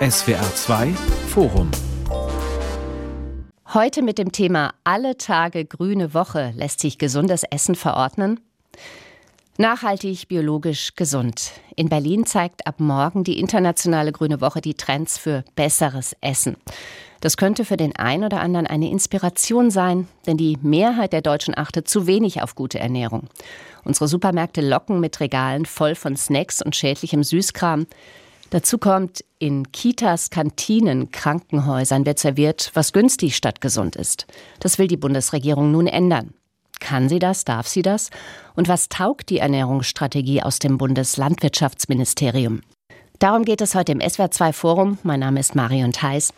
SWR 2 Forum Heute mit dem Thema Alle Tage grüne Woche lässt sich gesundes Essen verordnen. Nachhaltig, biologisch, gesund. In Berlin zeigt ab morgen die internationale Grüne Woche die Trends für besseres Essen. Das könnte für den einen oder anderen eine Inspiration sein, denn die Mehrheit der Deutschen achtet zu wenig auf gute Ernährung. Unsere Supermärkte locken mit Regalen voll von Snacks und schädlichem Süßkram. Dazu kommt, in Kitas, Kantinen, Krankenhäusern wird serviert, was günstig statt gesund ist. Das will die Bundesregierung nun ändern. Kann sie das? Darf sie das? Und was taugt die Ernährungsstrategie aus dem Bundeslandwirtschaftsministerium? Darum geht es heute im SWR2 Forum. Mein Name ist Marion Theis.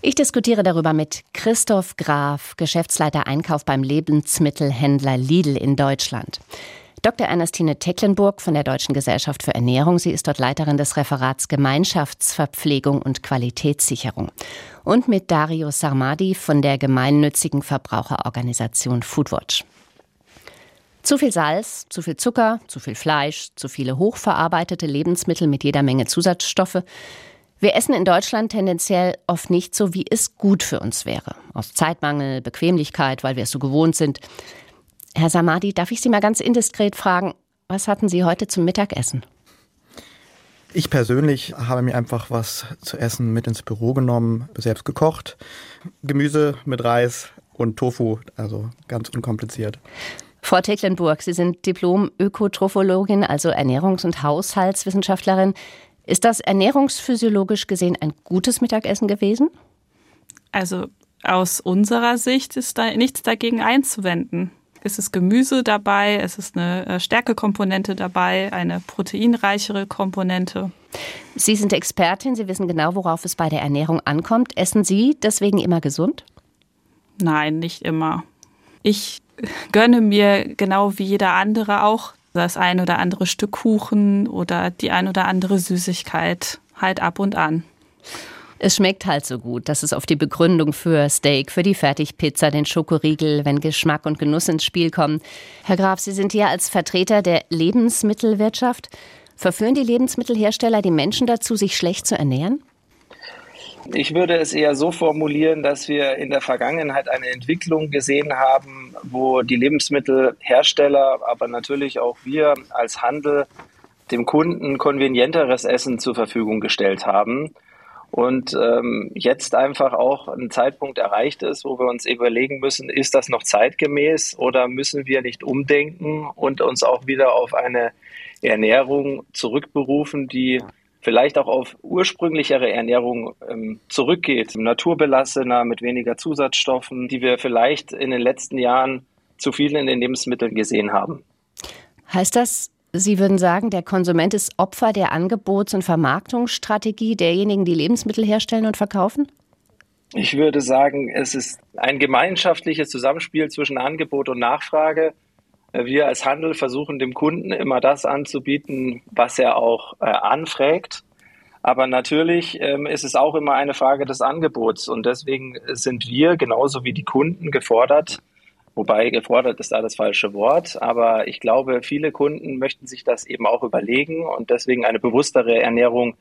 Ich diskutiere darüber mit Christoph Graf, Geschäftsleiter Einkauf beim Lebensmittelhändler Lidl in Deutschland. Dr. Ernestine Tecklenburg von der Deutschen Gesellschaft für Ernährung. Sie ist dort Leiterin des Referats Gemeinschaftsverpflegung und Qualitätssicherung. Und mit Dario Sarmadi von der gemeinnützigen Verbraucherorganisation Foodwatch. Zu viel Salz, zu viel Zucker, zu viel Fleisch, zu viele hochverarbeitete Lebensmittel mit jeder Menge Zusatzstoffe. Wir essen in Deutschland tendenziell oft nicht so, wie es gut für uns wäre. Aus Zeitmangel, Bequemlichkeit, weil wir es so gewohnt sind. Herr Samadi, darf ich Sie mal ganz indiskret fragen, was hatten Sie heute zum Mittagessen? Ich persönlich habe mir einfach was zu essen mit ins Büro genommen, selbst gekocht. Gemüse mit Reis und Tofu, also ganz unkompliziert. Frau Tecklenburg, Sie sind Diplom-Ökotrophologin, also Ernährungs- und Haushaltswissenschaftlerin. Ist das ernährungsphysiologisch gesehen ein gutes Mittagessen gewesen? Also aus unserer Sicht ist da nichts dagegen einzuwenden es ist Gemüse dabei, es ist eine äh, Stärkekomponente dabei, eine proteinreichere Komponente. Sie sind Expertin, Sie wissen genau, worauf es bei der Ernährung ankommt. Essen Sie deswegen immer gesund? Nein, nicht immer. Ich gönne mir genau wie jeder andere auch das ein oder andere Stück Kuchen oder die ein oder andere Süßigkeit halt ab und an. Es schmeckt halt so gut. Das ist auf die Begründung für Steak, für die Fertigpizza, den Schokoriegel, wenn Geschmack und Genuss ins Spiel kommen. Herr Graf, Sie sind hier als Vertreter der Lebensmittelwirtschaft. Verführen die Lebensmittelhersteller die Menschen dazu, sich schlecht zu ernähren? Ich würde es eher so formulieren, dass wir in der Vergangenheit eine Entwicklung gesehen haben, wo die Lebensmittelhersteller, aber natürlich auch wir als Handel dem Kunden konvenienteres Essen zur Verfügung gestellt haben und ähm, jetzt einfach auch ein Zeitpunkt erreicht ist, wo wir uns überlegen müssen, ist das noch zeitgemäß oder müssen wir nicht umdenken und uns auch wieder auf eine Ernährung zurückberufen, die vielleicht auch auf ursprünglichere Ernährung ähm, zurückgeht, naturbelassener, mit weniger Zusatzstoffen, die wir vielleicht in den letzten Jahren zu viel in den Lebensmitteln gesehen haben. Heißt das, Sie würden sagen, der Konsument ist Opfer der Angebots- und Vermarktungsstrategie derjenigen, die Lebensmittel herstellen und verkaufen? Ich würde sagen, es ist ein gemeinschaftliches Zusammenspiel zwischen Angebot und Nachfrage. Wir als Handel versuchen dem Kunden immer das anzubieten, was er auch äh, anfragt. Aber natürlich ähm, ist es auch immer eine Frage des Angebots. Und deswegen sind wir genauso wie die Kunden gefordert, Wobei gefordert ist da das falsche Wort. Aber ich glaube, viele Kunden möchten sich das eben auch überlegen und deswegen eine bewusstere Ernährung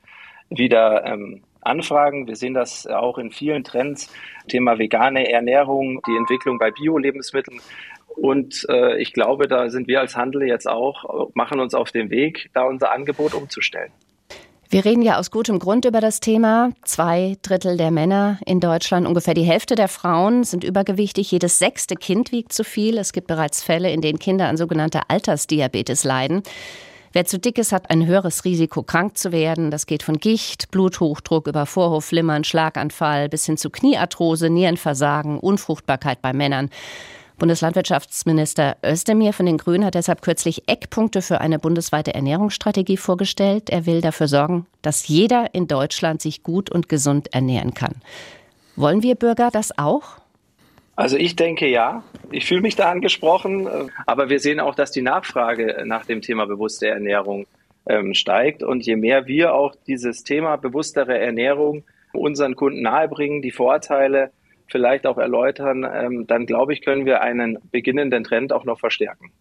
wieder ähm, anfragen. Wir sehen das auch in vielen Trends. Thema vegane Ernährung, die Entwicklung bei Bio-Lebensmitteln. Und äh, ich glaube, da sind wir als Handel jetzt auch, machen uns auf den Weg, da unser Angebot umzustellen. Wir reden ja aus gutem Grund über das Thema. Zwei Drittel der Männer in Deutschland, ungefähr die Hälfte der Frauen sind übergewichtig. Jedes sechste Kind wiegt zu viel. Es gibt bereits Fälle, in denen Kinder an sogenannter Altersdiabetes leiden. Wer zu dick ist, hat ein höheres Risiko, krank zu werden. Das geht von Gicht, Bluthochdruck über Vorhofflimmern, Schlaganfall bis hin zu Kniearthrose, Nierenversagen, Unfruchtbarkeit bei Männern. Bundeslandwirtschaftsminister Özdemir von den Grünen hat deshalb kürzlich Eckpunkte für eine bundesweite Ernährungsstrategie vorgestellt. Er will dafür sorgen, dass jeder in Deutschland sich gut und gesund ernähren kann. Wollen wir Bürger das auch? Also ich denke ja. Ich fühle mich da angesprochen, aber wir sehen auch, dass die Nachfrage nach dem Thema bewusste Ernährung ähm, steigt. Und je mehr wir auch dieses Thema bewusstere Ernährung unseren Kunden nahebringen, die Vorteile vielleicht auch erläutern, ähm, dann glaube ich, können wir einen beginnenden Trend auch noch verstärken.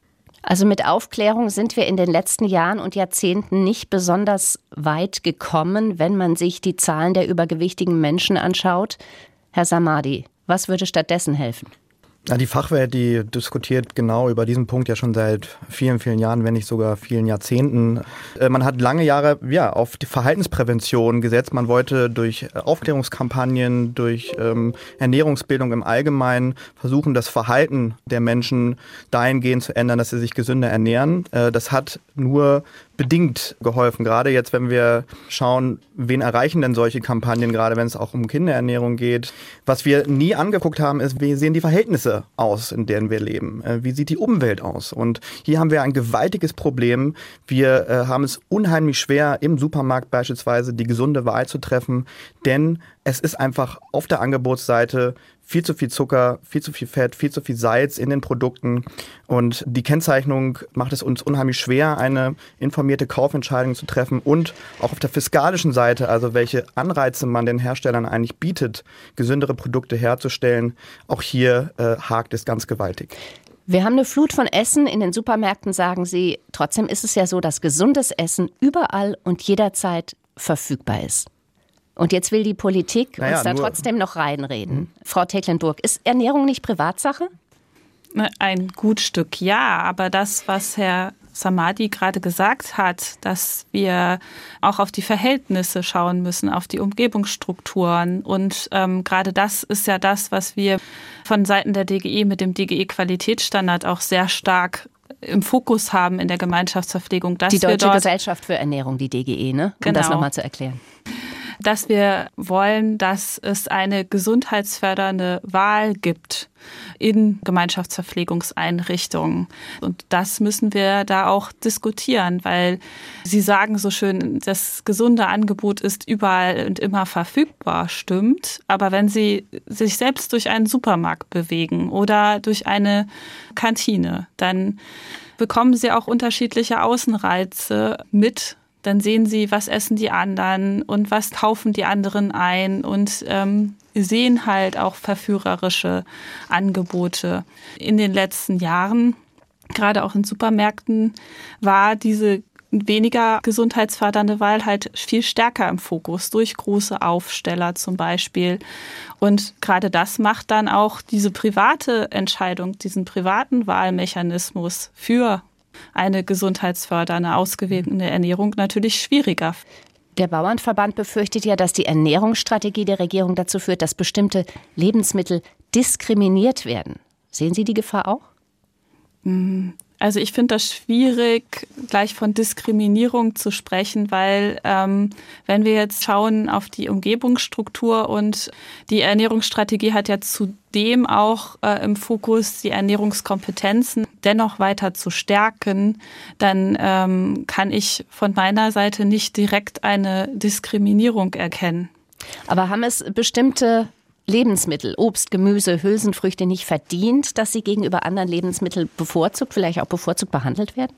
Also mit Aufklärung sind wir in den letzten Jahren und Jahrzehnten nicht besonders weit gekommen, wenn man sich die Zahlen der übergewichtigen Menschen anschaut. Herr Samadi, was würde stattdessen helfen? Ja, die Fachwelt, die diskutiert genau über diesen Punkt ja schon seit vielen, vielen Jahren, wenn nicht sogar vielen Jahrzehnten. Äh, man hat lange Jahre ja, auf die Verhaltensprävention gesetzt. Man wollte durch Aufklärungskampagnen, durch ähm, Ernährungsbildung im Allgemeinen versuchen, das Verhalten der Menschen dahingehend zu ändern, dass sie sich gesünder ernähren. Äh, das hat nur bedingt geholfen. Gerade jetzt, wenn wir schauen, wen erreichen denn solche Kampagnen, gerade wenn es auch um Kinderernährung geht. Was wir nie angeguckt haben, ist, wie sehen die Verhältnisse aus, in denen wir leben? Äh, wie sieht die Umwelt aus? Und hier haben wir ein gewaltiges Problem. Wir äh, haben es unheimlich schwer, im Supermarkt beispielsweise die gesunde Wahl zu treffen, denn es ist einfach auf der Angebotsseite viel zu viel Zucker, viel zu viel Fett, viel zu viel Salz in den Produkten. Und die Kennzeichnung macht es uns unheimlich schwer, eine informierte Kaufentscheidung zu treffen. Und auch auf der fiskalischen Seite, also welche Anreize man den Herstellern eigentlich bietet, gesündere Produkte herzustellen, auch hier äh, hakt es ganz gewaltig. Wir haben eine Flut von Essen in den Supermärkten, sagen Sie. Trotzdem ist es ja so, dass gesundes Essen überall und jederzeit verfügbar ist. Und jetzt will die Politik naja, uns da trotzdem noch reinreden. Mhm. Frau Tecklenburg, ist Ernährung nicht Privatsache? Ein gut Stück ja, aber das, was Herr Samadi gerade gesagt hat, dass wir auch auf die Verhältnisse schauen müssen, auf die Umgebungsstrukturen. Und ähm, gerade das ist ja das, was wir von Seiten der DGE mit dem DGE-Qualitätsstandard auch sehr stark im Fokus haben in der Gemeinschaftsverpflegung. die Deutsche Gesellschaft für Ernährung, die DGE, ne? Um genau. das nochmal zu erklären dass wir wollen, dass es eine gesundheitsfördernde Wahl gibt in Gemeinschaftsverpflegungseinrichtungen. Und das müssen wir da auch diskutieren, weil Sie sagen so schön, das gesunde Angebot ist überall und immer verfügbar, stimmt. Aber wenn Sie sich selbst durch einen Supermarkt bewegen oder durch eine Kantine, dann bekommen Sie auch unterschiedliche Außenreize mit dann sehen sie, was essen die anderen und was kaufen die anderen ein und ähm, sehen halt auch verführerische Angebote. In den letzten Jahren, gerade auch in Supermärkten, war diese weniger gesundheitsfördernde Wahl halt viel stärker im Fokus durch große Aufsteller zum Beispiel. Und gerade das macht dann auch diese private Entscheidung, diesen privaten Wahlmechanismus für eine gesundheitsfördernde, ausgewogene Ernährung natürlich schwieriger. Der Bauernverband befürchtet ja, dass die Ernährungsstrategie der Regierung dazu führt, dass bestimmte Lebensmittel diskriminiert werden. Sehen Sie die Gefahr auch? Also ich finde das schwierig, gleich von Diskriminierung zu sprechen, weil ähm, wenn wir jetzt schauen auf die Umgebungsstruktur und die Ernährungsstrategie hat ja zudem auch äh, im Fokus die Ernährungskompetenzen dennoch weiter zu stärken, dann ähm, kann ich von meiner Seite nicht direkt eine Diskriminierung erkennen. Aber haben es bestimmte Lebensmittel, Obst, Gemüse, Hülsenfrüchte nicht verdient, dass sie gegenüber anderen Lebensmitteln bevorzugt, vielleicht auch bevorzugt behandelt werden?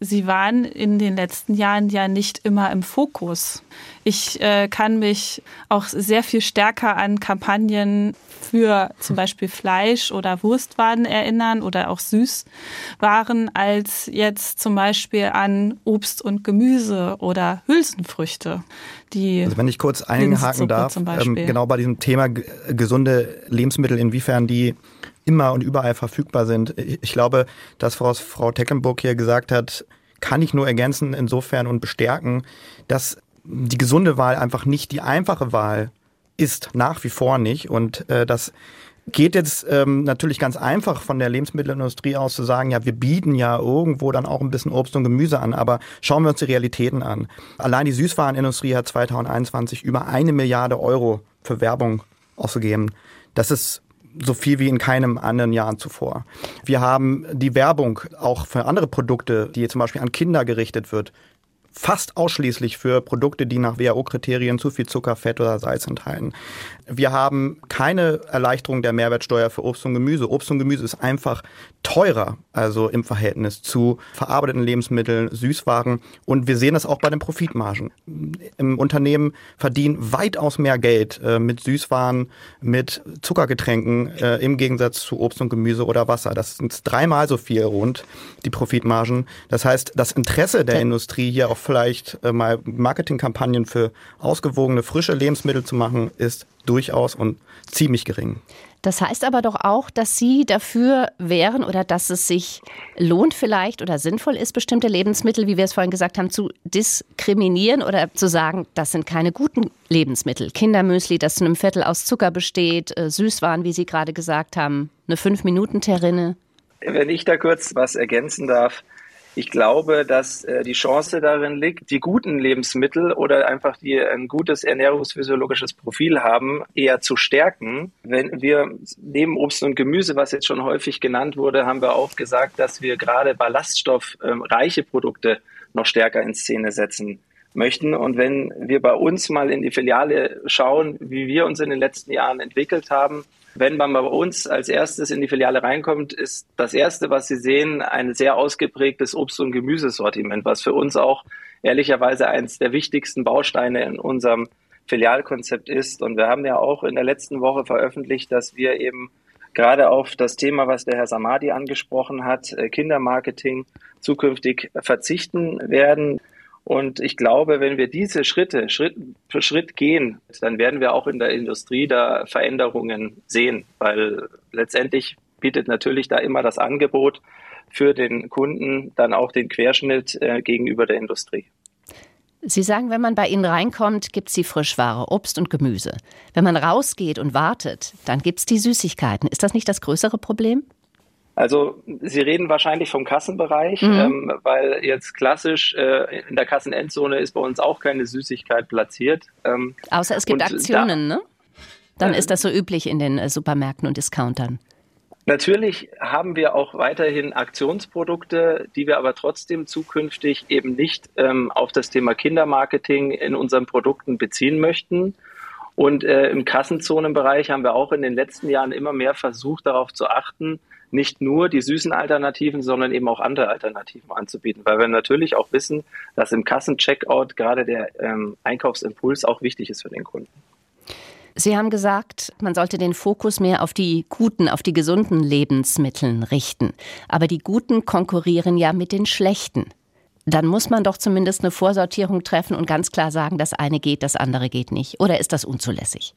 Sie waren in den letzten Jahren ja nicht immer im Fokus. Ich äh, kann mich auch sehr viel stärker an Kampagnen für zum Beispiel Fleisch oder Wurstwaren erinnern oder auch Süßwaren als jetzt zum Beispiel an Obst und Gemüse oder Hülsenfrüchte. Die also wenn ich kurz einhaken darf, ähm, genau bei diesem Thema gesunde Lebensmittel, inwiefern die immer und überall verfügbar sind. Ich glaube, das, was Frau Tecklenburg hier gesagt hat, kann ich nur ergänzen insofern und bestärken, dass die gesunde Wahl einfach nicht die einfache Wahl ist, nach wie vor nicht. Und äh, das geht jetzt ähm, natürlich ganz einfach von der Lebensmittelindustrie aus zu sagen, ja, wir bieten ja irgendwo dann auch ein bisschen Obst und Gemüse an, aber schauen wir uns die Realitäten an. Allein die Süßwarenindustrie hat 2021 über eine Milliarde Euro für Werbung ausgegeben. Das ist so viel wie in keinem anderen Jahr zuvor. Wir haben die Werbung auch für andere Produkte, die zum Beispiel an Kinder gerichtet wird, fast ausschließlich für Produkte, die nach WHO-Kriterien zu viel Zucker, Fett oder Salz enthalten. Wir haben keine Erleichterung der Mehrwertsteuer für Obst und Gemüse. Obst und Gemüse ist einfach teurer, also im Verhältnis zu verarbeiteten Lebensmitteln, Süßwaren. Und wir sehen das auch bei den Profitmargen. Im Unternehmen verdienen weitaus mehr Geld äh, mit Süßwaren, mit Zuckergetränken äh, im Gegensatz zu Obst und Gemüse oder Wasser. Das sind dreimal so viel rund, die Profitmargen. Das heißt, das Interesse der Industrie hier auch vielleicht äh, mal Marketingkampagnen für ausgewogene, frische Lebensmittel zu machen, ist durchaus und ziemlich gering. Das heißt aber doch auch, dass Sie dafür wären oder dass es sich lohnt vielleicht oder sinnvoll ist, bestimmte Lebensmittel, wie wir es vorhin gesagt haben, zu diskriminieren oder zu sagen, das sind keine guten Lebensmittel. Kindermüsli, das zu einem Viertel aus Zucker besteht, äh, Süßwaren, wie Sie gerade gesagt haben, eine Fünf-Minuten-Terrine. Wenn ich da kurz was ergänzen darf, ich glaube, dass äh, die Chance darin liegt, die guten Lebensmittel oder einfach die ein gutes ernährungsphysiologisches Profil haben, eher zu stärken. Wenn wir neben Obst und Gemüse, was jetzt schon häufig genannt wurde, haben wir auch gesagt, dass wir gerade ballaststoffreiche Produkte noch stärker in Szene setzen möchten. Und wenn wir bei uns mal in die Filiale schauen, wie wir uns in den letzten Jahren entwickelt haben, wenn man bei uns als erstes in die Filiale reinkommt, ist das erste, was Sie sehen, ein sehr ausgeprägtes Obst- und Gemüsesortiment, was für uns auch ehrlicherweise eines der wichtigsten Bausteine in unserem Filialkonzept ist. Und wir haben ja auch in der letzten Woche veröffentlicht, dass wir eben gerade auf das Thema, was der Herr Samadi angesprochen hat, äh, Kindermarketing zukünftig verzichten werden. Und ich glaube, wenn wir diese Schritte Schritt für Schritt gehen, dann werden wir auch in der Industrie da Veränderungen sehen, weil letztendlich bietet natürlich da immer das Angebot für den Kunden dann auch den Querschnitt äh, gegenüber der Industrie. Sie sagen, wenn man bei Ihnen reinkommt, gibt es die Frischware, Obst und Gemüse. Wenn man rausgeht und wartet, dann gibt es die Süßigkeiten. Ist das nicht das größere Problem? Also Sie reden wahrscheinlich vom Kassenbereich, mhm. ähm, weil jetzt klassisch äh, in der Kassenendzone ist bei uns auch keine Süßigkeit platziert. Ähm, Außer es gibt Aktionen, da, ne? Dann äh, ist das so üblich in den äh, Supermärkten und Discountern. Natürlich haben wir auch weiterhin Aktionsprodukte, die wir aber trotzdem zukünftig eben nicht ähm, auf das Thema Kindermarketing in unseren Produkten beziehen möchten. Und äh, im Kassenzonenbereich haben wir auch in den letzten Jahren immer mehr versucht, darauf zu achten, nicht nur die süßen Alternativen, sondern eben auch andere Alternativen anzubieten, weil wir natürlich auch wissen, dass im Kassencheckout gerade der ähm, Einkaufsimpuls auch wichtig ist für den Kunden. Sie haben gesagt, man sollte den Fokus mehr auf die guten, auf die gesunden Lebensmitteln richten. Aber die guten konkurrieren ja mit den schlechten. Dann muss man doch zumindest eine Vorsortierung treffen und ganz klar sagen, das eine geht, das andere geht nicht. Oder ist das unzulässig?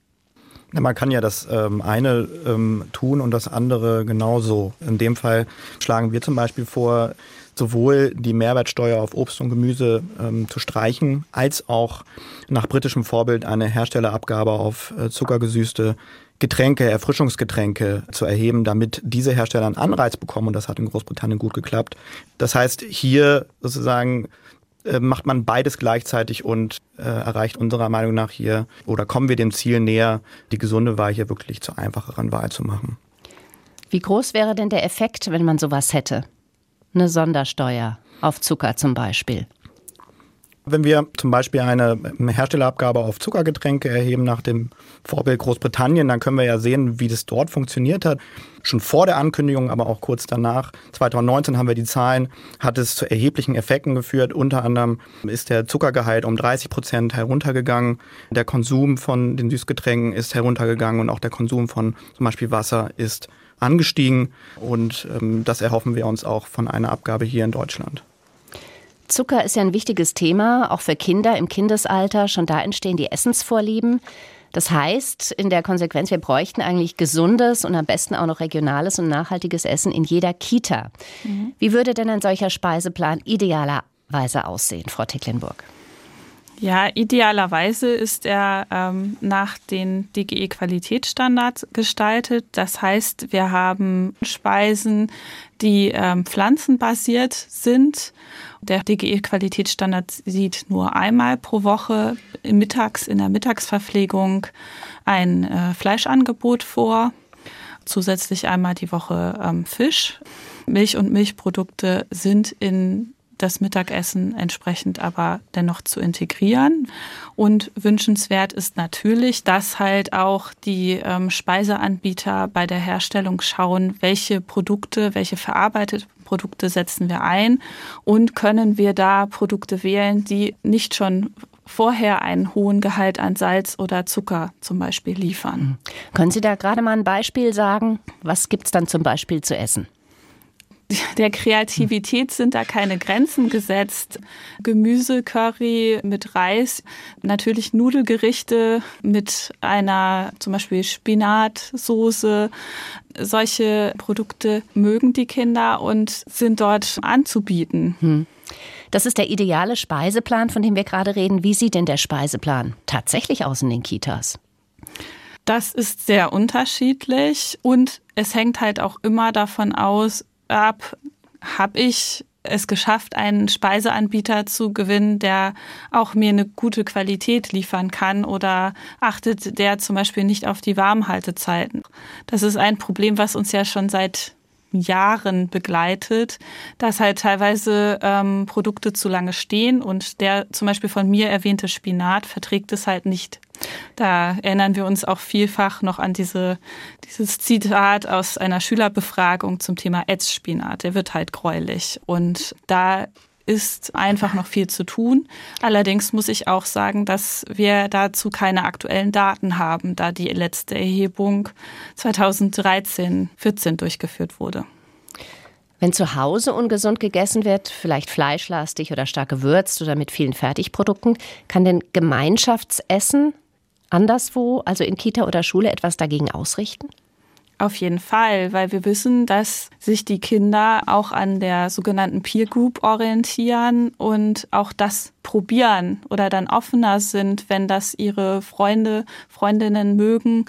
Man kann ja das ähm, eine ähm, tun und das andere genauso. In dem Fall schlagen wir zum Beispiel vor, sowohl die Mehrwertsteuer auf Obst und Gemüse ähm, zu streichen, als auch nach britischem Vorbild eine Herstellerabgabe auf äh, zuckergesüßte Getränke, Erfrischungsgetränke zu erheben, damit diese Hersteller einen Anreiz bekommen. Und das hat in Großbritannien gut geklappt. Das heißt, hier sozusagen äh, macht man beides gleichzeitig und äh, erreicht unserer Meinung nach hier oder kommen wir dem Ziel näher, die gesunde Wahl hier wirklich zur einfacheren Wahl zu machen. Wie groß wäre denn der Effekt, wenn man sowas hätte? Eine Sondersteuer auf Zucker zum Beispiel. Wenn wir zum Beispiel eine Herstellerabgabe auf Zuckergetränke erheben nach dem Vorbild Großbritannien, dann können wir ja sehen, wie das dort funktioniert hat. Schon vor der Ankündigung, aber auch kurz danach. 2019 haben wir die Zahlen, hat es zu erheblichen Effekten geführt. Unter anderem ist der Zuckergehalt um 30 Prozent heruntergegangen. Der Konsum von den Süßgetränken ist heruntergegangen und auch der Konsum von zum Beispiel Wasser ist angestiegen. Und ähm, das erhoffen wir uns auch von einer Abgabe hier in Deutschland. Zucker ist ja ein wichtiges Thema, auch für Kinder im Kindesalter. Schon da entstehen die Essensvorlieben. Das heißt, in der Konsequenz, wir bräuchten eigentlich gesundes und am besten auch noch regionales und nachhaltiges Essen in jeder Kita. Mhm. Wie würde denn ein solcher Speiseplan idealerweise aussehen, Frau Tecklenburg? Ja, idealerweise ist er ähm, nach den DGE-Qualitätsstandards gestaltet. Das heißt, wir haben Speisen, die ähm, pflanzenbasiert sind. Der DGE-Qualitätsstandard sieht nur einmal pro Woche mittags in der Mittagsverpflegung ein äh, Fleischangebot vor. Zusätzlich einmal die Woche ähm, Fisch. Milch und Milchprodukte sind in das Mittagessen entsprechend aber dennoch zu integrieren. Und wünschenswert ist natürlich, dass halt auch die ähm, Speiseanbieter bei der Herstellung schauen, welche Produkte, welche verarbeitete Produkte setzen wir ein und können wir da Produkte wählen, die nicht schon vorher einen hohen Gehalt an Salz oder Zucker zum Beispiel liefern. Können Sie da gerade mal ein Beispiel sagen? Was gibt es dann zum Beispiel zu essen? Der Kreativität sind da keine Grenzen gesetzt. Gemüsecurry mit Reis, natürlich Nudelgerichte mit einer zum Beispiel Spinatsoße. Solche Produkte mögen die Kinder und sind dort anzubieten. Hm. Das ist der ideale Speiseplan, von dem wir gerade reden. Wie sieht denn der Speiseplan tatsächlich aus in den Kitas? Das ist sehr unterschiedlich und es hängt halt auch immer davon aus, ab, habe ich es geschafft, einen Speiseanbieter zu gewinnen, der auch mir eine gute Qualität liefern kann oder achtet der zum Beispiel nicht auf die Warmhaltezeiten. Das ist ein Problem, was uns ja schon seit Jahren begleitet, dass halt teilweise ähm, Produkte zu lange stehen und der zum Beispiel von mir erwähnte Spinat verträgt es halt nicht. Da erinnern wir uns auch vielfach noch an diese, dieses Zitat aus einer Schülerbefragung zum Thema Ätzspinat. Der wird halt gräulich. Und da ist einfach noch viel zu tun. Allerdings muss ich auch sagen, dass wir dazu keine aktuellen Daten haben, da die letzte Erhebung 2013, 14 durchgeführt wurde. Wenn zu Hause ungesund gegessen wird, vielleicht fleischlastig oder stark gewürzt oder mit vielen Fertigprodukten, kann denn Gemeinschaftsessen anderswo, also in Kita oder Schule, etwas dagegen ausrichten? Auf jeden Fall, weil wir wissen, dass sich die Kinder auch an der sogenannten Peer Group orientieren und auch das probieren oder dann offener sind, wenn das ihre Freunde, Freundinnen mögen,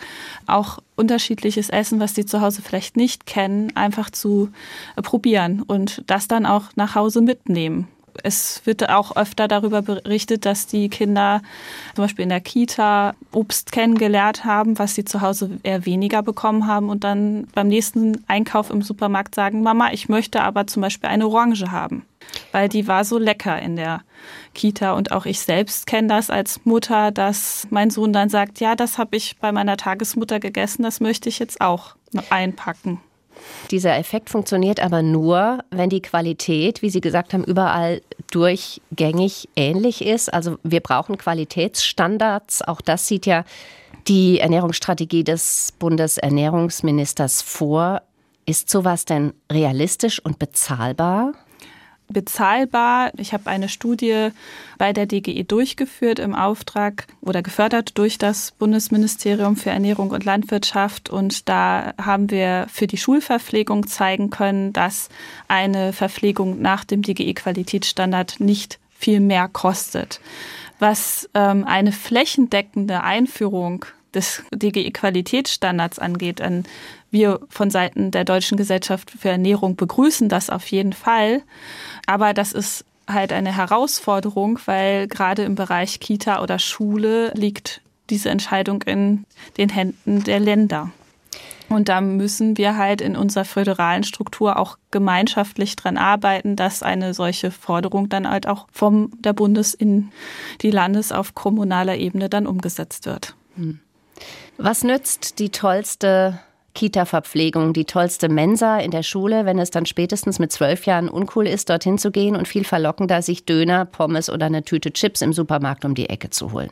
auch unterschiedliches Essen, was sie zu Hause vielleicht nicht kennen, einfach zu probieren und das dann auch nach Hause mitnehmen es wird auch öfter darüber berichtet, dass die Kinder zum Beispiel in der Kita Obst kennengelernt haben, was sie zu Hause eher weniger bekommen haben und dann beim nächsten Einkauf im Supermarkt sagen, Mama, ich möchte aber zum Beispiel eine Orange haben, weil die war so lecker in der Kita und auch ich selbst kenne das als Mutter, dass mein Sohn dann sagt, ja, das habe ich bei meiner Tagesmutter gegessen, das möchte ich jetzt auch einpacken. Dieser Effekt funktioniert aber nur, wenn die Qualität, wie Sie gesagt haben, überall durchgängig ähnlich ist. Also wir brauchen Qualitätsstandards. Auch das sieht ja die Ernährungsstrategie des Bundesernährungsministers vor. Ist sowas denn realistisch und bezahlbar? Bezahlbar. Ich habe eine Studie bei der DGE durchgeführt im Auftrag oder gefördert durch das Bundesministerium für Ernährung und Landwirtschaft. Und da haben wir für die Schulverpflegung zeigen können, dass eine Verpflegung nach dem DGE-Qualitätsstandard nicht viel mehr kostet. Was ähm, eine flächendeckende Einführung des DGE-Qualitätsstandards angeht, an wir von Seiten der Deutschen Gesellschaft für Ernährung begrüßen das auf jeden Fall. Aber das ist halt eine Herausforderung, weil gerade im Bereich Kita oder Schule liegt diese Entscheidung in den Händen der Länder. Und da müssen wir halt in unserer föderalen Struktur auch gemeinschaftlich dran arbeiten, dass eine solche Forderung dann halt auch vom der Bundes in die Landes auf kommunaler Ebene dann umgesetzt wird. Hm. Was nützt die tollste Kita-Verpflegung, die tollste Mensa in der Schule, wenn es dann spätestens mit zwölf Jahren uncool ist, dorthin zu gehen und viel verlockender, sich Döner, Pommes oder eine Tüte Chips im Supermarkt um die Ecke zu holen.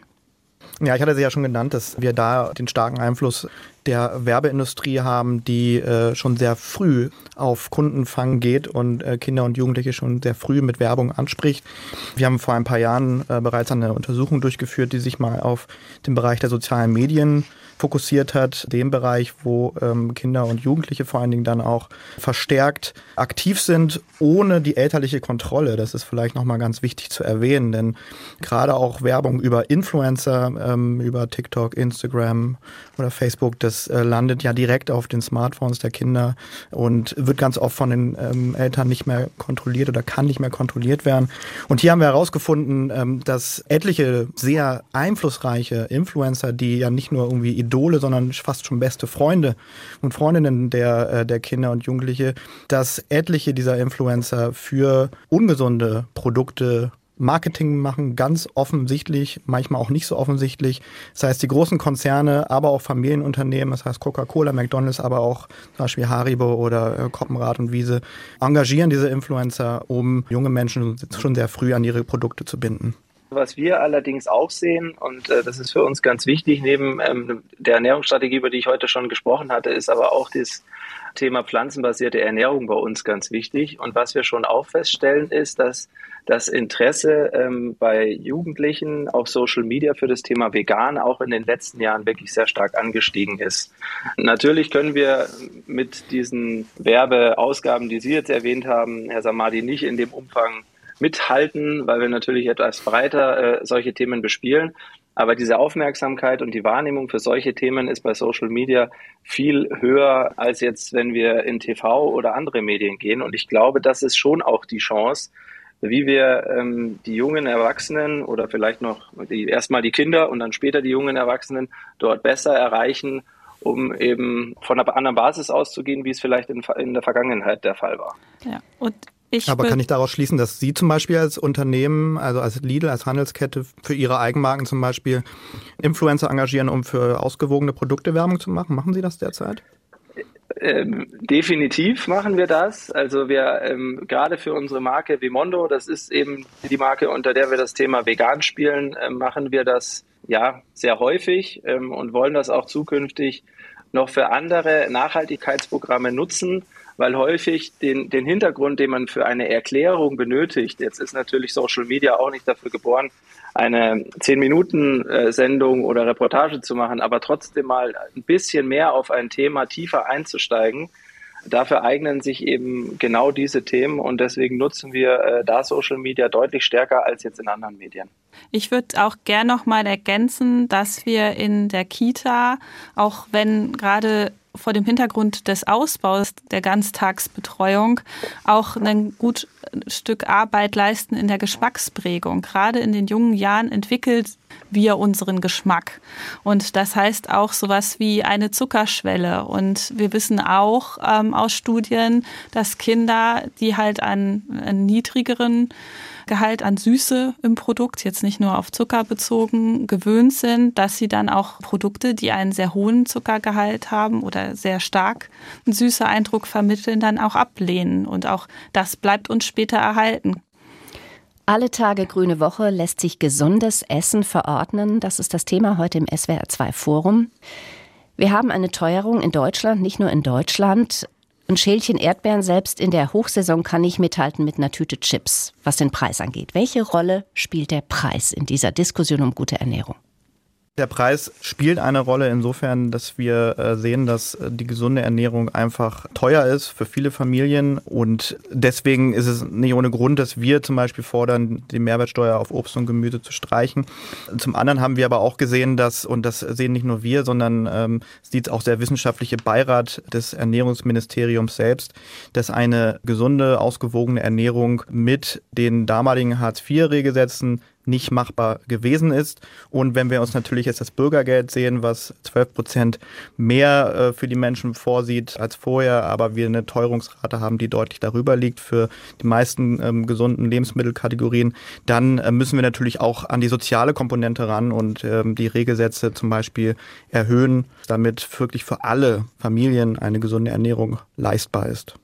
Ja, ich hatte sie ja schon genannt, dass wir da den starken Einfluss der Werbeindustrie haben, die äh, schon sehr früh auf Kundenfang geht und äh, Kinder und Jugendliche schon sehr früh mit Werbung anspricht. Wir haben vor ein paar Jahren äh, bereits eine Untersuchung durchgeführt, die sich mal auf den Bereich der sozialen Medien fokussiert hat, dem Bereich, wo ähm, Kinder und Jugendliche vor allen Dingen dann auch verstärkt aktiv sind, ohne die elterliche Kontrolle. Das ist vielleicht nochmal ganz wichtig zu erwähnen, denn gerade auch Werbung über Influencer, ähm, über TikTok, Instagram oder Facebook, das äh, landet ja direkt auf den Smartphones der Kinder und wird ganz oft von den ähm, Eltern nicht mehr kontrolliert oder kann nicht mehr kontrolliert werden. Und hier haben wir herausgefunden, ähm, dass etliche sehr einflussreiche Influencer, die ja nicht nur irgendwie Idole, sondern fast schon beste Freunde und Freundinnen der, äh, der Kinder und Jugendliche, dass etliche dieser Influencer für ungesunde Produkte Marketing machen, ganz offensichtlich, manchmal auch nicht so offensichtlich. Das heißt, die großen Konzerne, aber auch Familienunternehmen, das heißt Coca-Cola, McDonalds, aber auch zum Beispiel Haribo oder äh, Koppenrad und Wiese, engagieren diese Influencer, um junge Menschen schon sehr früh an ihre Produkte zu binden. Was wir allerdings auch sehen, und äh, das ist für uns ganz wichtig, neben ähm, der Ernährungsstrategie, über die ich heute schon gesprochen hatte, ist aber auch das Thema pflanzenbasierte Ernährung bei uns ganz wichtig. Und was wir schon auch feststellen, ist, dass das Interesse ähm, bei Jugendlichen auf Social Media für das Thema Vegan auch in den letzten Jahren wirklich sehr stark angestiegen ist. Natürlich können wir mit diesen Werbeausgaben, die Sie jetzt erwähnt haben, Herr Samadi, nicht in dem Umfang mithalten, weil wir natürlich etwas breiter äh, solche Themen bespielen. Aber diese Aufmerksamkeit und die Wahrnehmung für solche Themen ist bei Social Media viel höher als jetzt, wenn wir in TV oder andere Medien gehen. Und ich glaube, das ist schon auch die Chance, wie wir ähm, die jungen Erwachsenen oder vielleicht noch die, erstmal die Kinder und dann später die jungen Erwachsenen dort besser erreichen, um eben von einer anderen Basis auszugehen, wie es vielleicht in, in der Vergangenheit der Fall war. Ja, und ich Aber kann ich daraus schließen, dass Sie zum Beispiel als Unternehmen, also als Lidl, als Handelskette für Ihre Eigenmarken zum Beispiel Influencer engagieren, um für ausgewogene Produkte Werbung zu machen? Machen Sie das derzeit? Ähm, definitiv machen wir das. Also wir ähm, gerade für unsere Marke Vimondo, das ist eben die Marke, unter der wir das Thema vegan spielen, äh, machen wir das ja sehr häufig ähm, und wollen das auch zukünftig noch für andere Nachhaltigkeitsprogramme nutzen weil häufig den, den Hintergrund, den man für eine Erklärung benötigt, jetzt ist natürlich Social Media auch nicht dafür geboren, eine 10-Minuten-Sendung oder Reportage zu machen, aber trotzdem mal ein bisschen mehr auf ein Thema tiefer einzusteigen. Dafür eignen sich eben genau diese Themen und deswegen nutzen wir äh, da Social Media deutlich stärker als jetzt in anderen Medien. Ich würde auch gern noch mal ergänzen, dass wir in der Kita, auch wenn gerade vor dem Hintergrund des Ausbaus der Ganztagsbetreuung auch ein gut Stück Arbeit leisten in der Geschmacksprägung. Gerade in den jungen Jahren entwickelt wir unseren Geschmack. Und das heißt auch sowas wie eine Zuckerschwelle. Und wir wissen auch ähm, aus Studien, dass Kinder, die halt an, an niedrigeren Gehalt an Süße im Produkt, jetzt nicht nur auf Zucker bezogen, gewöhnt sind, dass sie dann auch Produkte, die einen sehr hohen Zuckergehalt haben oder sehr stark einen süßen Eindruck vermitteln, dann auch ablehnen. Und auch das bleibt uns später erhalten. Alle Tage Grüne Woche lässt sich gesundes Essen verordnen. Das ist das Thema heute im SWR2 Forum. Wir haben eine Teuerung in Deutschland, nicht nur in Deutschland. Ein Schälchen Erdbeeren selbst in der Hochsaison kann nicht mithalten mit einer Tüte Chips, was den Preis angeht. Welche Rolle spielt der Preis in dieser Diskussion um gute Ernährung? Der Preis spielt eine Rolle insofern, dass wir äh, sehen, dass äh, die gesunde Ernährung einfach teuer ist für viele Familien und deswegen ist es nicht ohne Grund, dass wir zum Beispiel fordern, die Mehrwertsteuer auf Obst und Gemüse zu streichen. Zum anderen haben wir aber auch gesehen, dass, und das sehen nicht nur wir, sondern ähm, sieht auch der wissenschaftliche Beirat des Ernährungsministeriums selbst, dass eine gesunde, ausgewogene Ernährung mit den damaligen Hartz-IV-Regelsätzen nicht machbar gewesen ist. Und wenn wir uns natürlich jetzt das Bürgergeld sehen, was 12 Prozent mehr äh, für die Menschen vorsieht als vorher, aber wir eine Teuerungsrate haben, die deutlich darüber liegt für die meisten ähm, gesunden Lebensmittelkategorien, dann äh, müssen wir natürlich auch an die soziale Komponente ran und ähm, die Regelsätze zum Beispiel erhöhen, damit wirklich für alle Familien eine gesunde Ernährung leistbar ist.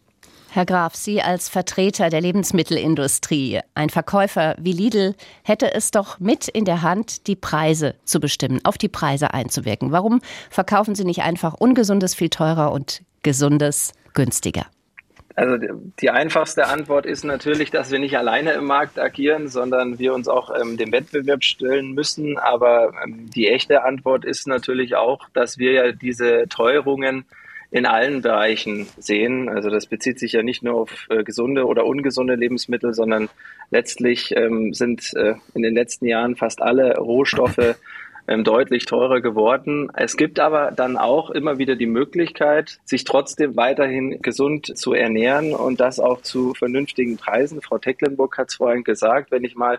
Herr Graf, Sie als Vertreter der Lebensmittelindustrie, ein Verkäufer wie Lidl, hätte es doch mit in der Hand, die Preise zu bestimmen, auf die Preise einzuwirken. Warum verkaufen Sie nicht einfach Ungesundes viel teurer und Gesundes günstiger? Also die einfachste Antwort ist natürlich, dass wir nicht alleine im Markt agieren, sondern wir uns auch ähm, dem Wettbewerb stellen müssen. Aber ähm, die echte Antwort ist natürlich auch, dass wir ja diese Teuerungen in allen Bereichen sehen. Also das bezieht sich ja nicht nur auf äh, gesunde oder ungesunde Lebensmittel, sondern letztlich ähm, sind äh, in den letzten Jahren fast alle Rohstoffe ähm, deutlich teurer geworden. Es gibt aber dann auch immer wieder die Möglichkeit, sich trotzdem weiterhin gesund zu ernähren und das auch zu vernünftigen Preisen. Frau Tecklenburg hat es vorhin gesagt, wenn ich mal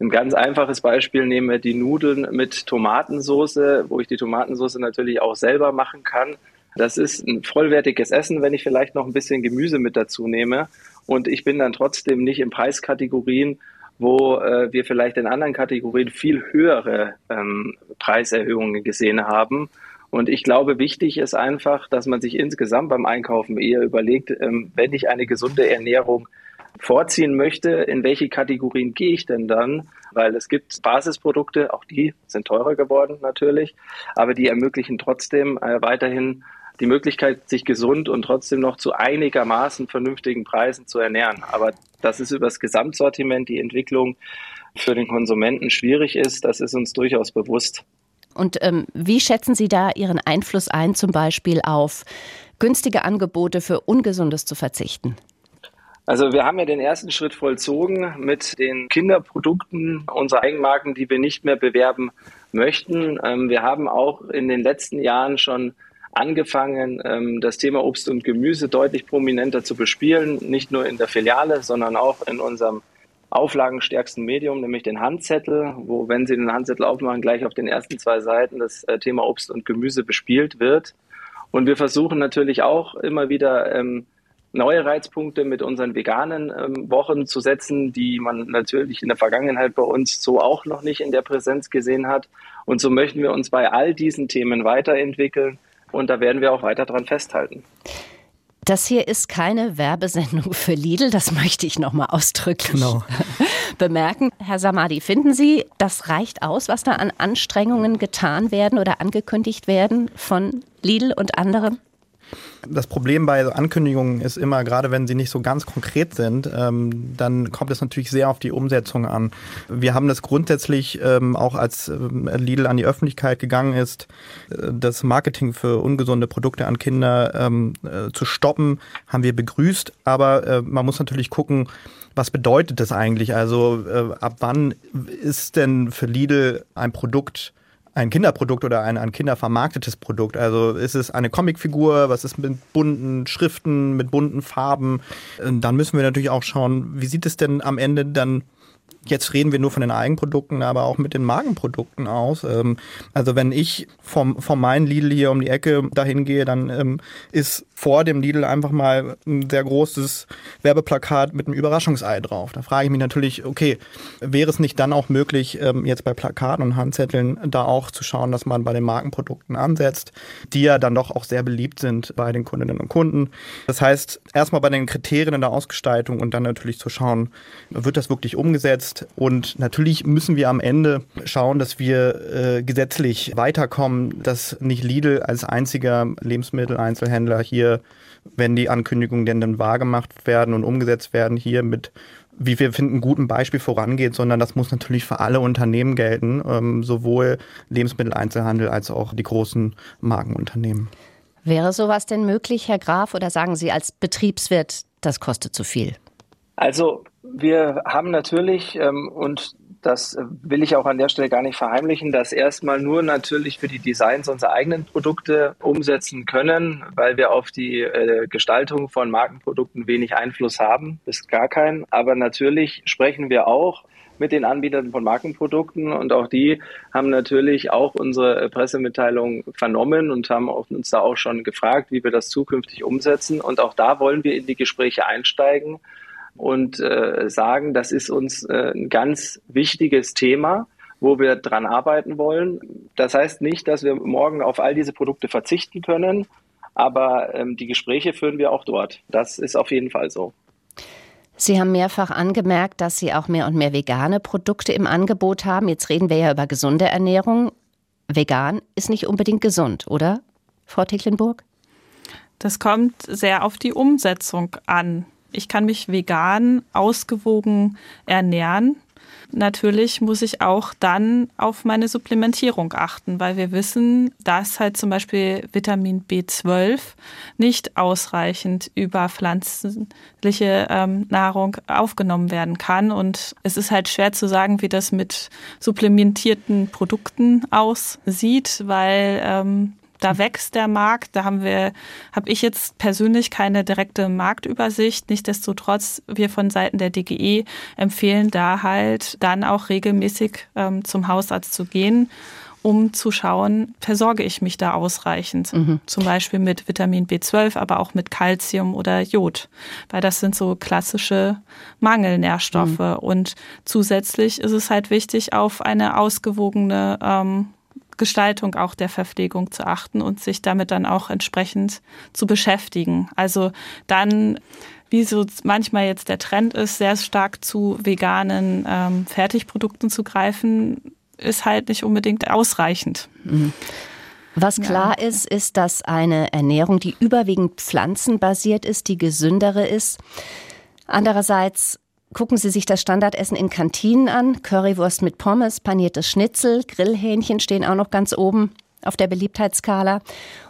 ein ganz einfaches Beispiel nehme, die Nudeln mit Tomatensoße, wo ich die Tomatensoße natürlich auch selber machen kann. Das ist ein vollwertiges Essen, wenn ich vielleicht noch ein bisschen Gemüse mit dazu nehme. Und ich bin dann trotzdem nicht in Preiskategorien, wo äh, wir vielleicht in anderen Kategorien viel höhere ähm, Preiserhöhungen gesehen haben. Und ich glaube, wichtig ist einfach, dass man sich insgesamt beim Einkaufen eher überlegt, ähm, wenn ich eine gesunde Ernährung vorziehen möchte, in welche Kategorien gehe ich denn dann? Weil es gibt Basisprodukte, auch die sind teurer geworden natürlich, aber die ermöglichen trotzdem äh, weiterhin die Möglichkeit, sich gesund und trotzdem noch zu einigermaßen vernünftigen Preisen zu ernähren. Aber dass es über das Gesamtsortiment die Entwicklung für den Konsumenten schwierig ist, das ist uns durchaus bewusst. Und ähm, wie schätzen Sie da Ihren Einfluss ein, zum Beispiel auf günstige Angebote für Ungesundes zu verzichten? Also wir haben ja den ersten Schritt vollzogen mit den Kinderprodukten unserer Eigenmarken, die wir nicht mehr bewerben möchten. Ähm, wir haben auch in den letzten Jahren schon angefangen, ähm, das Thema Obst und Gemüse deutlich prominenter zu bespielen, nicht nur in der Filiale, sondern auch in unserem auflagenstärksten Medium, nämlich den Handzettel, wo, wenn Sie den Handzettel aufmachen, gleich auf den ersten zwei Seiten das äh, Thema Obst und Gemüse bespielt wird. Und wir versuchen natürlich auch immer wieder ähm, neue Reizpunkte mit unseren veganen ähm, Wochen zu setzen, die man natürlich in der Vergangenheit bei uns so auch noch nicht in der Präsenz gesehen hat. Und so möchten wir uns bei all diesen Themen weiterentwickeln und da werden wir auch weiter dran festhalten. Das hier ist keine Werbesendung für Lidl, das möchte ich nochmal ausdrücklich genau. bemerken. Herr Samadi, finden Sie, das reicht aus, was da an Anstrengungen getan werden oder angekündigt werden von Lidl und anderen? Das Problem bei Ankündigungen ist immer, gerade wenn sie nicht so ganz konkret sind, ähm, dann kommt es natürlich sehr auf die Umsetzung an. Wir haben das grundsätzlich ähm, auch als ähm, Lidl an die Öffentlichkeit gegangen ist, äh, das Marketing für ungesunde Produkte an Kinder ähm, äh, zu stoppen, haben wir begrüßt. Aber äh, man muss natürlich gucken, was bedeutet das eigentlich? Also äh, ab wann ist denn für Lidl ein Produkt ein Kinderprodukt oder ein an Kinder vermarktetes Produkt? Also ist es eine Comicfigur, was ist mit bunten Schriften, mit bunten Farben? Dann müssen wir natürlich auch schauen, wie sieht es denn am Ende dann Jetzt reden wir nur von den Eigenprodukten, aber auch mit den Magenprodukten aus. Ähm, also wenn ich vom, vom meinen Lidl hier um die Ecke dahin gehe, dann ähm, ist vor dem Lidl einfach mal ein sehr großes Werbeplakat mit einem Überraschungsei drauf. Da frage ich mich natürlich, okay, wäre es nicht dann auch möglich, ähm, jetzt bei Plakaten und Handzetteln da auch zu schauen, dass man bei den Markenprodukten ansetzt, die ja dann doch auch sehr beliebt sind bei den Kundinnen und Kunden. Das heißt, erstmal bei den Kriterien in der Ausgestaltung und dann natürlich zu schauen, wird das wirklich umgesetzt? Und natürlich müssen wir am Ende schauen, dass wir äh, gesetzlich weiterkommen, dass nicht Lidl als einziger Lebensmitteleinzelhändler hier, wenn die Ankündigungen denn dann wahrgemacht werden und umgesetzt werden, hier mit wie wir finden, guten Beispiel vorangeht, sondern das muss natürlich für alle Unternehmen gelten, ähm, sowohl Lebensmitteleinzelhandel als auch die großen Markenunternehmen. Wäre sowas denn möglich, Herr Graf, oder sagen Sie als Betriebswirt, das kostet zu viel? Also wir haben natürlich, ähm, und das will ich auch an der Stelle gar nicht verheimlichen, dass erstmal nur natürlich für die Designs unserer eigenen Produkte umsetzen können, weil wir auf die äh, Gestaltung von Markenprodukten wenig Einfluss haben, bis gar keinen. Aber natürlich sprechen wir auch mit den Anbietern von Markenprodukten und auch die haben natürlich auch unsere Pressemitteilung vernommen und haben uns da auch schon gefragt, wie wir das zukünftig umsetzen. Und auch da wollen wir in die Gespräche einsteigen und äh, sagen, das ist uns äh, ein ganz wichtiges Thema, wo wir dran arbeiten wollen. Das heißt nicht, dass wir morgen auf all diese Produkte verzichten können, aber ähm, die Gespräche führen wir auch dort. Das ist auf jeden Fall so. Sie haben mehrfach angemerkt, dass Sie auch mehr und mehr vegane Produkte im Angebot haben. Jetzt reden wir ja über gesunde Ernährung. Vegan ist nicht unbedingt gesund, oder, Frau Tecklenburg? Das kommt sehr auf die Umsetzung an. Ich kann mich vegan ausgewogen ernähren. natürlich muss ich auch dann auf meine Supplementierung achten, weil wir wissen, dass halt zum Beispiel Vitamin B12 nicht ausreichend über pflanzliche ähm, Nahrung aufgenommen werden kann. Und es ist halt schwer zu sagen, wie das mit supplementierten Produkten aussieht, weil ähm, da wächst der Markt. Da haben wir, habe ich jetzt persönlich keine direkte Marktübersicht. Nichtsdestotrotz, wir von Seiten der DGE empfehlen da halt dann auch regelmäßig ähm, zum Hausarzt zu gehen um zu schauen, versorge ich mich da ausreichend. Mhm. Zum Beispiel mit Vitamin B12, aber auch mit Calcium oder Jod. Weil das sind so klassische Mangelnährstoffe. Mhm. Und zusätzlich ist es halt wichtig, auf eine ausgewogene ähm, Gestaltung auch der Verpflegung zu achten und sich damit dann auch entsprechend zu beschäftigen. Also dann, wie so manchmal jetzt der Trend ist, sehr stark zu veganen ähm, Fertigprodukten zu greifen, ist halt nicht unbedingt ausreichend. Mhm. Was klar ja. ist, ist, dass eine Ernährung, die überwiegend pflanzenbasiert ist, die gesündere ist. Andererseits Gucken Sie sich das Standardessen in Kantinen an. Currywurst mit Pommes, paniertes Schnitzel, Grillhähnchen stehen auch noch ganz oben auf der Beliebtheitsskala.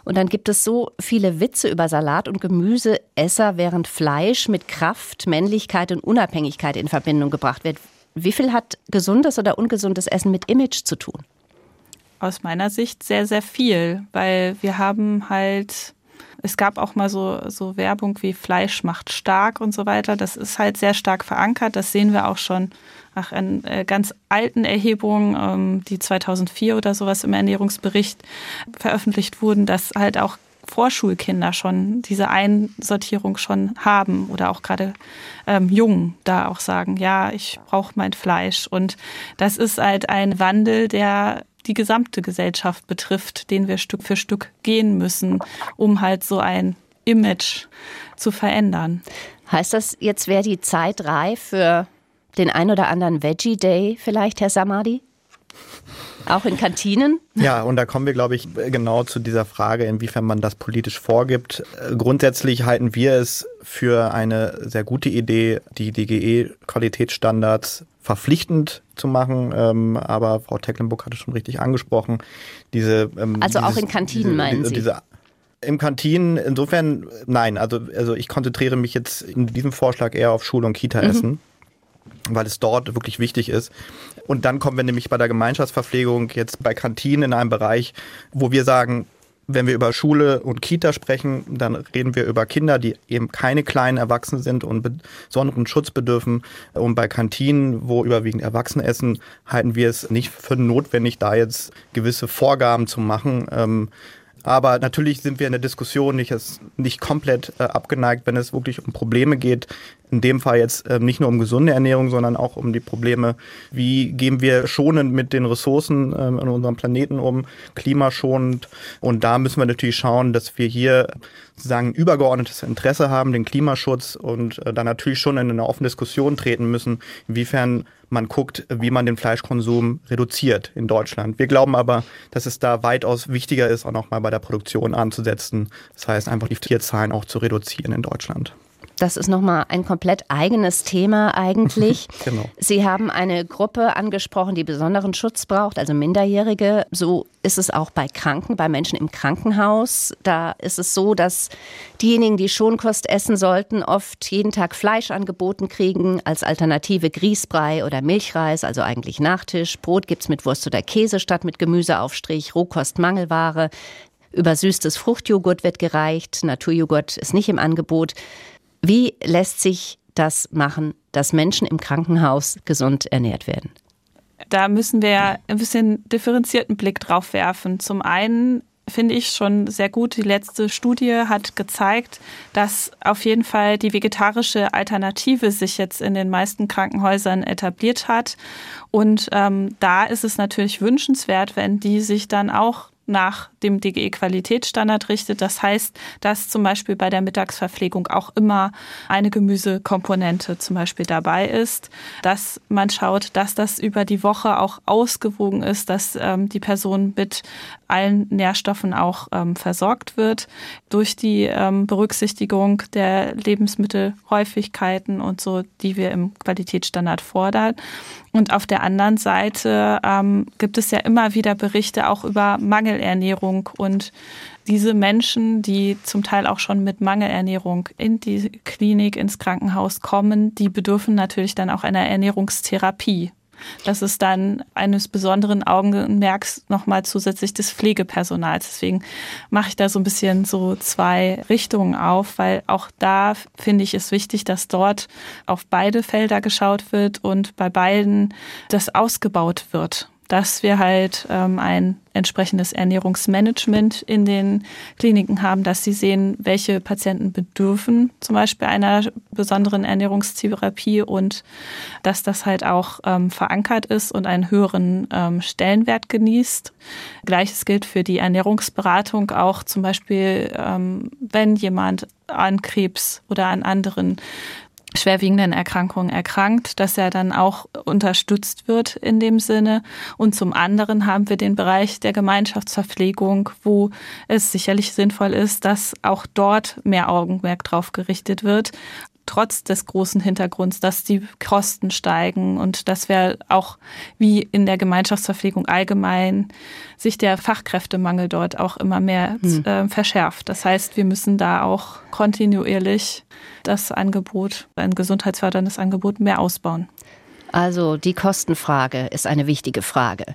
Und dann gibt es so viele Witze über Salat- und Gemüseesser, während Fleisch mit Kraft, Männlichkeit und Unabhängigkeit in Verbindung gebracht wird. Wie viel hat gesundes oder ungesundes Essen mit Image zu tun? Aus meiner Sicht sehr, sehr viel, weil wir haben halt es gab auch mal so, so Werbung wie Fleisch macht stark und so weiter. Das ist halt sehr stark verankert. Das sehen wir auch schon nach äh, ganz alten Erhebungen, ähm, die 2004 oder sowas im Ernährungsbericht veröffentlicht wurden, dass halt auch Vorschulkinder schon diese Einsortierung schon haben oder auch gerade ähm, Jungen da auch sagen, ja, ich brauche mein Fleisch. Und das ist halt ein Wandel, der die gesamte Gesellschaft betrifft, den wir Stück für Stück gehen müssen, um halt so ein Image zu verändern. Heißt das, jetzt wäre die Zeit reif für den ein oder anderen Veggie Day vielleicht, Herr Samadi? Auch in Kantinen? Ja, und da kommen wir, glaube ich, genau zu dieser Frage, inwiefern man das politisch vorgibt. Grundsätzlich halten wir es für eine sehr gute Idee, die DGE-Qualitätsstandards verpflichtend zu machen. Ähm, aber Frau Tecklenburg hatte schon richtig angesprochen. Diese, ähm, also dieses, auch in Kantinen diese, meinen Sie? Diese, im Kantinen, insofern, nein, also, also ich konzentriere mich jetzt in diesem Vorschlag eher auf Schule- und Kita-Essen. Mhm weil es dort wirklich wichtig ist. Und dann kommen wir nämlich bei der Gemeinschaftsverpflegung jetzt bei Kantinen in einem Bereich, wo wir sagen, wenn wir über Schule und Kita sprechen, dann reden wir über Kinder, die eben keine kleinen Erwachsenen sind und besonderen Schutz bedürfen. Und bei Kantinen, wo überwiegend Erwachsene essen, halten wir es nicht für notwendig, da jetzt gewisse Vorgaben zu machen. Ähm, aber natürlich sind wir in der Diskussion nicht, nicht komplett äh, abgeneigt, wenn es wirklich um Probleme geht. In dem Fall jetzt äh, nicht nur um gesunde Ernährung, sondern auch um die Probleme, wie gehen wir schonend mit den Ressourcen äh, an unserem Planeten um, klimaschonend. Und da müssen wir natürlich schauen, dass wir hier sozusagen übergeordnetes Interesse haben, den Klimaschutz und äh, da natürlich schon in eine offene Diskussion treten müssen, inwiefern man guckt, wie man den Fleischkonsum reduziert in Deutschland. Wir glauben aber, dass es da weitaus wichtiger ist, auch nochmal bei der Produktion anzusetzen. Das heißt, einfach die Tierzahlen auch zu reduzieren in Deutschland. Das ist nochmal ein komplett eigenes Thema eigentlich. genau. Sie haben eine Gruppe angesprochen, die besonderen Schutz braucht, also Minderjährige. So ist es auch bei Kranken, bei Menschen im Krankenhaus. Da ist es so, dass diejenigen, die Schonkost essen sollten, oft jeden Tag Fleisch angeboten kriegen, als Alternative Grießbrei oder Milchreis, also eigentlich Nachtisch. Brot gibt es mit Wurst oder Käse statt mit Gemüseaufstrich, Rohkost Mangelware. Übersüßtes Fruchtjoghurt wird gereicht, Naturjoghurt ist nicht im Angebot. Wie lässt sich das machen, dass Menschen im Krankenhaus gesund ernährt werden? Da müssen wir ein bisschen differenzierten Blick drauf werfen. Zum einen finde ich schon sehr gut. Die letzte Studie hat gezeigt, dass auf jeden Fall die vegetarische Alternative sich jetzt in den meisten Krankenhäusern etabliert hat. Und ähm, da ist es natürlich wünschenswert, wenn die sich dann auch nach dem DGE-Qualitätsstandard richtet. Das heißt, dass zum Beispiel bei der Mittagsverpflegung auch immer eine Gemüsekomponente zum Beispiel dabei ist, dass man schaut, dass das über die Woche auch ausgewogen ist, dass ähm, die Person mit allen Nährstoffen auch ähm, versorgt wird durch die ähm, Berücksichtigung der Lebensmittelhäufigkeiten und so, die wir im Qualitätsstandard fordern. Und auf der anderen Seite ähm, gibt es ja immer wieder Berichte auch über Mangelernährung und diese Menschen, die zum Teil auch schon mit Mangelernährung in die Klinik, ins Krankenhaus kommen, die bedürfen natürlich dann auch einer Ernährungstherapie. Das ist dann eines besonderen Augenmerks nochmal zusätzlich des Pflegepersonals. Deswegen mache ich da so ein bisschen so zwei Richtungen auf, weil auch da finde ich es wichtig, dass dort auf beide Felder geschaut wird und bei beiden das ausgebaut wird dass wir halt ähm, ein entsprechendes Ernährungsmanagement in den Kliniken haben, dass sie sehen, welche Patienten bedürfen zum Beispiel einer besonderen Ernährungstherapie und dass das halt auch ähm, verankert ist und einen höheren ähm, Stellenwert genießt. Gleiches gilt für die Ernährungsberatung auch zum Beispiel, ähm, wenn jemand an Krebs oder an anderen schwerwiegenden Erkrankungen erkrankt, dass er dann auch unterstützt wird in dem Sinne. Und zum anderen haben wir den Bereich der Gemeinschaftsverpflegung, wo es sicherlich sinnvoll ist, dass auch dort mehr Augenmerk drauf gerichtet wird trotz des großen Hintergrunds, dass die Kosten steigen und dass wir auch wie in der Gemeinschaftsverpflegung allgemein sich der Fachkräftemangel dort auch immer mehr hm. äh, verschärft. Das heißt, wir müssen da auch kontinuierlich das Angebot, ein gesundheitsförderndes Angebot mehr ausbauen. Also die Kostenfrage ist eine wichtige Frage.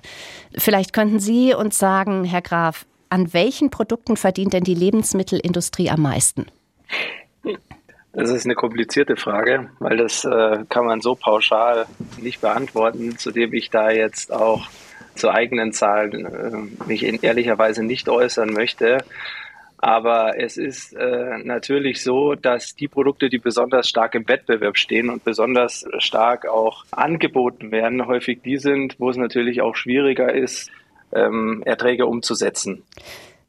Vielleicht könnten Sie uns sagen, Herr Graf, an welchen Produkten verdient denn die Lebensmittelindustrie am meisten? Das ist eine komplizierte Frage, weil das äh, kann man so pauschal nicht beantworten, zudem ich da jetzt auch zu eigenen Zahlen äh, mich in ehrlicherweise nicht äußern möchte. Aber es ist äh, natürlich so, dass die Produkte, die besonders stark im Wettbewerb stehen und besonders stark auch angeboten werden, häufig die sind, wo es natürlich auch schwieriger ist, ähm, Erträge umzusetzen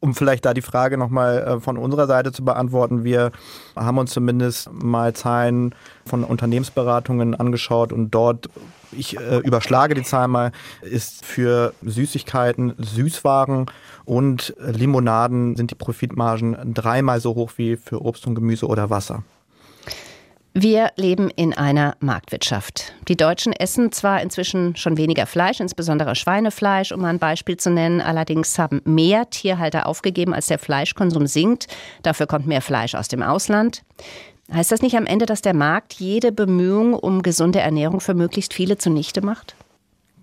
um vielleicht da die Frage nochmal äh, von unserer Seite zu beantworten, wir haben uns zumindest mal Zahlen von Unternehmensberatungen angeschaut und dort, ich äh, überschlage die Zahl mal, ist für Süßigkeiten, Süßwaren und Limonaden sind die Profitmargen dreimal so hoch wie für Obst und Gemüse oder Wasser. Wir leben in einer Marktwirtschaft. Die Deutschen essen zwar inzwischen schon weniger Fleisch, insbesondere Schweinefleisch, um ein Beispiel zu nennen, allerdings haben mehr Tierhalter aufgegeben, als der Fleischkonsum sinkt. Dafür kommt mehr Fleisch aus dem Ausland. Heißt das nicht am Ende, dass der Markt jede Bemühung um gesunde Ernährung für möglichst viele zunichte macht?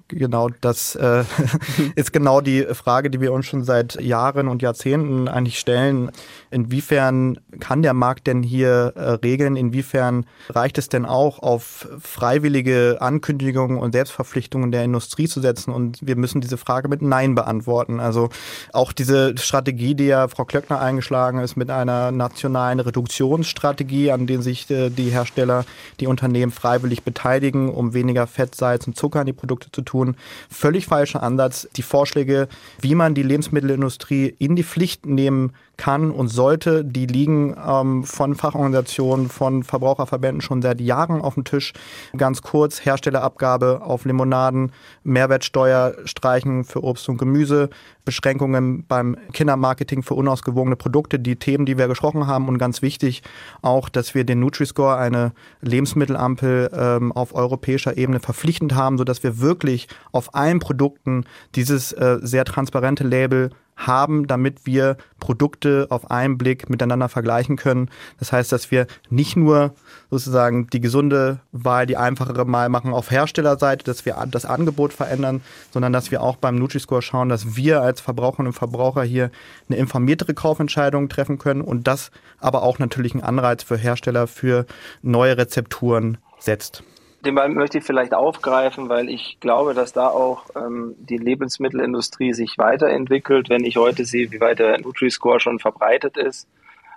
Genau das äh, ist genau die Frage, die wir uns schon seit Jahren und Jahrzehnten eigentlich stellen. Inwiefern kann der Markt denn hier äh, regeln? Inwiefern reicht es denn auch, auf freiwillige Ankündigungen und Selbstverpflichtungen der Industrie zu setzen? Und wir müssen diese Frage mit Nein beantworten. Also auch diese Strategie, die ja Frau Klöckner eingeschlagen ist, mit einer nationalen Reduktionsstrategie, an denen sich äh, die Hersteller, die Unternehmen freiwillig beteiligen, um weniger Fett, Salz und Zucker in die Produkte zu tun tun. Völlig falscher Ansatz. Die Vorschläge, wie man die Lebensmittelindustrie in die Pflicht nehmen kann und sollte, die liegen ähm, von Fachorganisationen, von Verbraucherverbänden schon seit Jahren auf dem Tisch. Ganz kurz, Herstellerabgabe auf Limonaden, Mehrwertsteuer streichen für Obst und Gemüse, Beschränkungen beim Kindermarketing für unausgewogene Produkte, die Themen, die wir gesprochen haben und ganz wichtig auch, dass wir den Nutri-Score, eine Lebensmittelampel ähm, auf europäischer Ebene verpflichtend haben, sodass wir wirklich auf allen Produkten dieses äh, sehr transparente Label haben, damit wir Produkte auf einen Blick miteinander vergleichen können. Das heißt, dass wir nicht nur sozusagen die gesunde Wahl, die einfachere Wahl machen auf Herstellerseite, dass wir das Angebot verändern, sondern dass wir auch beim Nutri-Score schauen, dass wir als Verbraucherinnen und Verbraucher hier eine informiertere Kaufentscheidung treffen können und das aber auch natürlich einen Anreiz für Hersteller für neue Rezepturen setzt. Den Ball möchte ich vielleicht aufgreifen, weil ich glaube, dass da auch ähm, die Lebensmittelindustrie sich weiterentwickelt. Wenn ich heute sehe, wie weit der Nutri-Score schon verbreitet ist,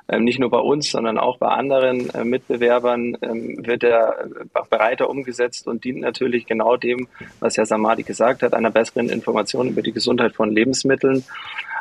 ähm, nicht nur bei uns, sondern auch bei anderen äh, Mitbewerbern, ähm, wird er äh, breiter umgesetzt und dient natürlich genau dem, was Herr Samadi gesagt hat, einer besseren Information über die Gesundheit von Lebensmitteln.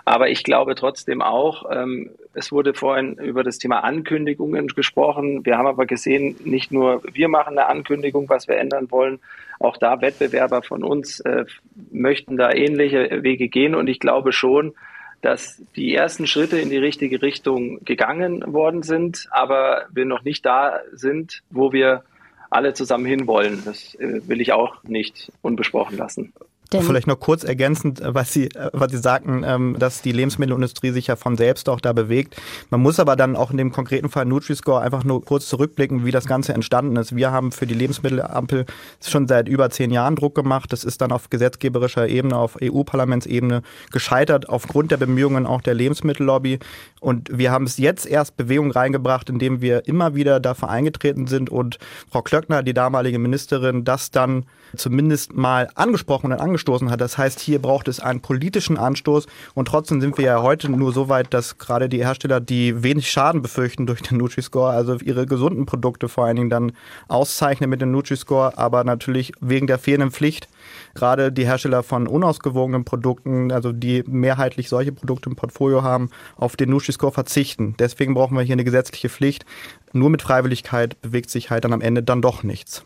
Aber ich glaube trotzdem auch, ähm, es wurde vorhin über das Thema Ankündigungen gesprochen. Wir haben aber gesehen, nicht nur wir machen eine Ankündigung, was wir ändern wollen. Auch da Wettbewerber von uns äh, möchten da ähnliche Wege gehen. Und ich glaube schon, dass die ersten Schritte in die richtige Richtung gegangen worden sind, aber wir noch nicht da sind, wo wir alle zusammen hinwollen. Das äh, will ich auch nicht unbesprochen lassen. Denn Vielleicht noch kurz ergänzend, äh, was Sie, äh, was Sie sagten, ähm, dass die Lebensmittelindustrie sich ja von selbst auch da bewegt. Man muss aber dann auch in dem konkreten Fall Nutri-Score einfach nur kurz zurückblicken, wie das Ganze entstanden ist. Wir haben für die Lebensmittelampel schon seit über zehn Jahren Druck gemacht. Das ist dann auf gesetzgeberischer Ebene, auf EU-Parlamentsebene gescheitert, aufgrund der Bemühungen auch der Lebensmittellobby. Und wir haben es jetzt erst Bewegung reingebracht, indem wir immer wieder dafür eingetreten sind und Frau Klöckner, die damalige Ministerin, das dann zumindest mal angesprochen und angestoßen hat. Das heißt, hier braucht es einen politischen Anstoß und trotzdem sind wir ja heute nur so weit, dass gerade die Hersteller, die wenig Schaden befürchten durch den Nutri-Score, also ihre gesunden Produkte vor allen Dingen dann auszeichnen mit dem Nutri-Score, aber natürlich wegen der fehlenden Pflicht gerade die Hersteller von unausgewogenen Produkten, also die mehrheitlich solche Produkte im Portfolio haben, auf den Nutri-Score verzichten. Deswegen brauchen wir hier eine gesetzliche Pflicht. Nur mit Freiwilligkeit bewegt sich halt dann am Ende dann doch nichts.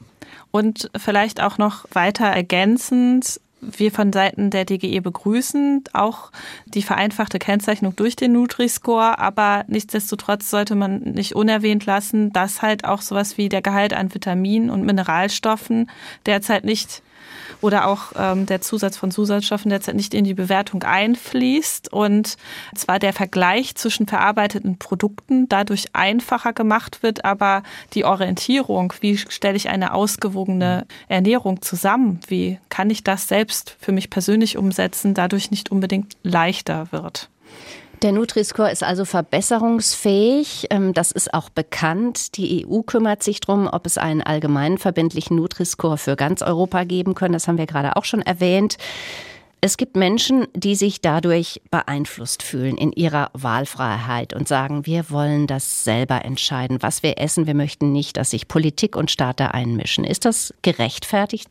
Und vielleicht auch noch weiter ergänzend, wir von Seiten der DGE begrüßen auch die vereinfachte Kennzeichnung durch den Nutri-Score, aber nichtsdestotrotz sollte man nicht unerwähnt lassen, dass halt auch sowas wie der Gehalt an Vitaminen und Mineralstoffen derzeit nicht oder auch ähm, der Zusatz von Zusatzstoffen derzeit nicht in die Bewertung einfließt und zwar der Vergleich zwischen verarbeiteten Produkten dadurch einfacher gemacht wird, aber die Orientierung, wie stelle ich eine ausgewogene Ernährung zusammen, wie kann ich das selbst für mich persönlich umsetzen, dadurch nicht unbedingt leichter wird. Der Nutri-Score ist also verbesserungsfähig. Ähm, das ist auch bekannt. Die EU kümmert sich darum, ob es einen allgemeinen verbindlichen Nutri-Score für ganz Europa geben können. Das haben wir gerade auch schon erwähnt. Es gibt Menschen, die sich dadurch beeinflusst fühlen in ihrer Wahlfreiheit und sagen, wir wollen das selber entscheiden, was wir essen. Wir möchten nicht, dass sich Politik und Staat da einmischen. Ist das gerechtfertigt?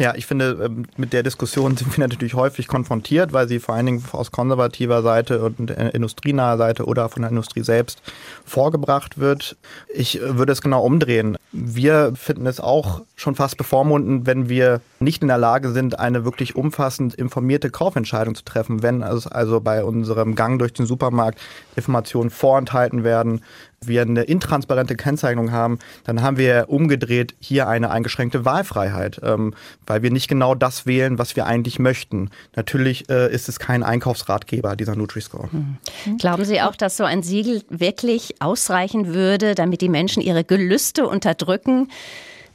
Ja, ich finde, ähm, mit der Diskussion sind wir natürlich häufig konfrontiert, weil sie vor allen Dingen aus konservativer Seite und äh, industrienaher Seite oder von der Industrie selbst vorgebracht wird. Ich äh, würde es genau umdrehen. Wir finden es auch schon fast bevormundend, wenn wir nicht in der Lage sind, eine wirklich umfassend informierte Kaufentscheidung zu treffen, wenn es also bei unserem Gang durch den Supermarkt Informationen vorenthalten werden, wir eine intransparente Kennzeichnung haben, dann haben wir umgedreht hier eine eingeschränkte Wahlfreiheit, ähm, weil wir nicht genau das wählen, was wir eigentlich möchten. Natürlich äh, ist es kein Einkaufsratgeber, dieser Nutri-Score. Mhm. Glauben Sie auch, dass so ein Siegel wirklich ausreichen würde, damit die Menschen ihre Gelüste unterdrücken?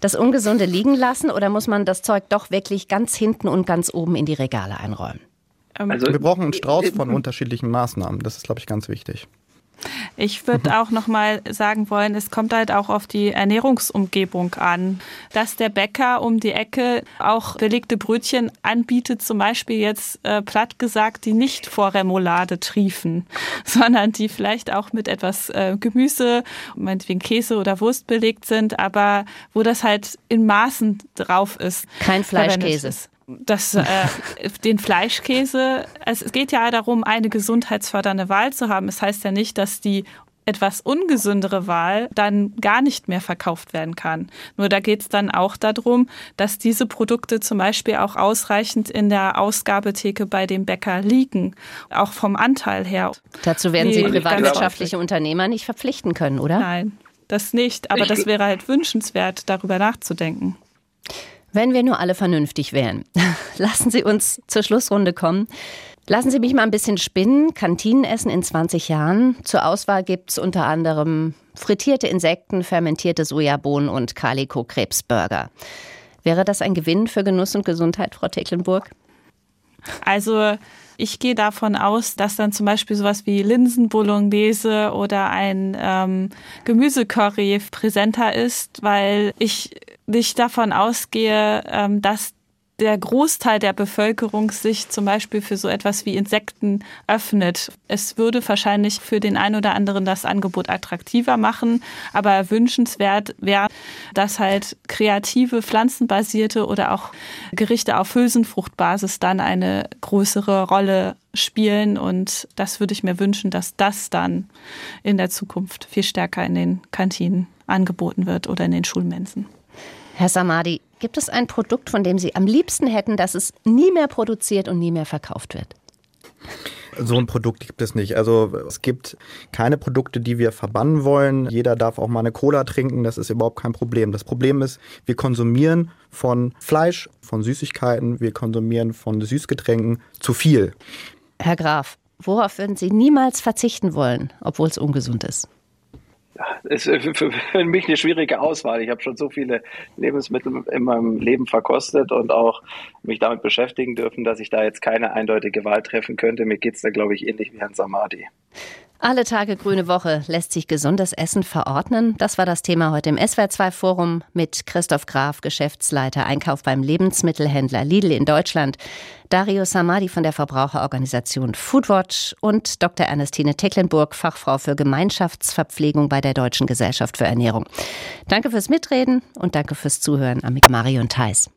das Ungesunde liegen lassen oder muss man das Zeug doch wirklich ganz hinten und ganz oben in die Regale einräumen? Also, wir brauchen einen Strauß von unterschiedlichen Maßnahmen. Das ist, glaube ich, ganz wichtig. Ich würde auch noch mal sagen wollen, es kommt halt auch auf die Ernährungsumgebung an, dass der Bäcker um die Ecke auch belegte Brötchen anbietet, zum Beispiel jetzt äh, platt gesagt, die nicht vor Remoulade triefen, sondern die vielleicht auch mit etwas äh, Gemüse, meinetwegen Käse oder Wurst belegt sind, aber wo das halt in Maßen drauf ist. Kein Fleischkäse das, äh, den Fleischkäse, es geht ja darum, eine gesundheitsfördernde Wahl zu haben. Es das heißt ja nicht, dass die etwas ungesündere Wahl dann gar nicht mehr verkauft werden kann. Nur da geht es dann auch darum, dass diese Produkte zum Beispiel auch ausreichend in der Ausgabetheke bei dem Bäcker liegen, auch vom Anteil her. Dazu werden Sie privatwirtschaftliche Unternehmer nicht verpflichten können, oder? Nein, das nicht. Aber das wäre halt wünschenswert, darüber nachzudenken. Wenn wir nur alle vernünftig wären. Lassen Sie uns zur Schlussrunde kommen. Lassen Sie mich mal ein bisschen spinnen. Kantinenessen in 20 Jahren. Zur Auswahl gibt es unter anderem frittierte Insekten, fermentierte Sojabohnen und Calico-Krebsburger. Wäre das ein Gewinn für Genuss und Gesundheit, Frau Tecklenburg? Also ich gehe davon aus, dass dann zum Beispiel sowas wie Linsenbolognese oder ein ähm, Gemüsecurry präsenter ist, weil ich nicht davon ausgehe, ähm, dass der Großteil der Bevölkerung sich zum Beispiel für so etwas wie Insekten öffnet. Es würde wahrscheinlich für den einen oder anderen das Angebot attraktiver machen, aber wünschenswert wäre, dass halt kreative, pflanzenbasierte oder auch Gerichte auf Hülsenfruchtbasis dann eine größere Rolle spielen und das würde ich mir wünschen, dass das dann in der Zukunft viel stärker in den Kantinen angeboten wird oder in den Schulmensen. Herr Samadi, gibt es ein Produkt, von dem Sie am liebsten hätten, dass es nie mehr produziert und nie mehr verkauft wird? So ein Produkt gibt es nicht. Also es gibt keine Produkte, die wir verbannen wollen. Jeder darf auch mal eine Cola trinken, das ist überhaupt kein Problem. Das Problem ist, wir konsumieren von Fleisch, von Süßigkeiten, wir konsumieren von Süßgetränken zu viel. Herr Graf, worauf würden Sie niemals verzichten wollen, obwohl es ungesund ist? Es ist für mich eine schwierige Auswahl. Ich habe schon so viele Lebensmittel in meinem Leben verkostet und auch mich damit beschäftigen dürfen, dass ich da jetzt keine eindeutige Wahl treffen könnte. Mir geht es da, glaube ich, ähnlich wie Herrn Samadi. Alle Tage Grüne Woche lässt sich gesundes Essen verordnen. Das war das Thema heute im SWR2 Forum mit Christoph Graf, Geschäftsleiter Einkauf beim Lebensmittelhändler Lidl in Deutschland, Dario Samadi von der Verbraucherorganisation Foodwatch und Dr. Ernestine Tecklenburg, Fachfrau für Gemeinschaftsverpflegung bei der Deutschen Gesellschaft für Ernährung. Danke fürs Mitreden und danke fürs Zuhören am Marion Theis.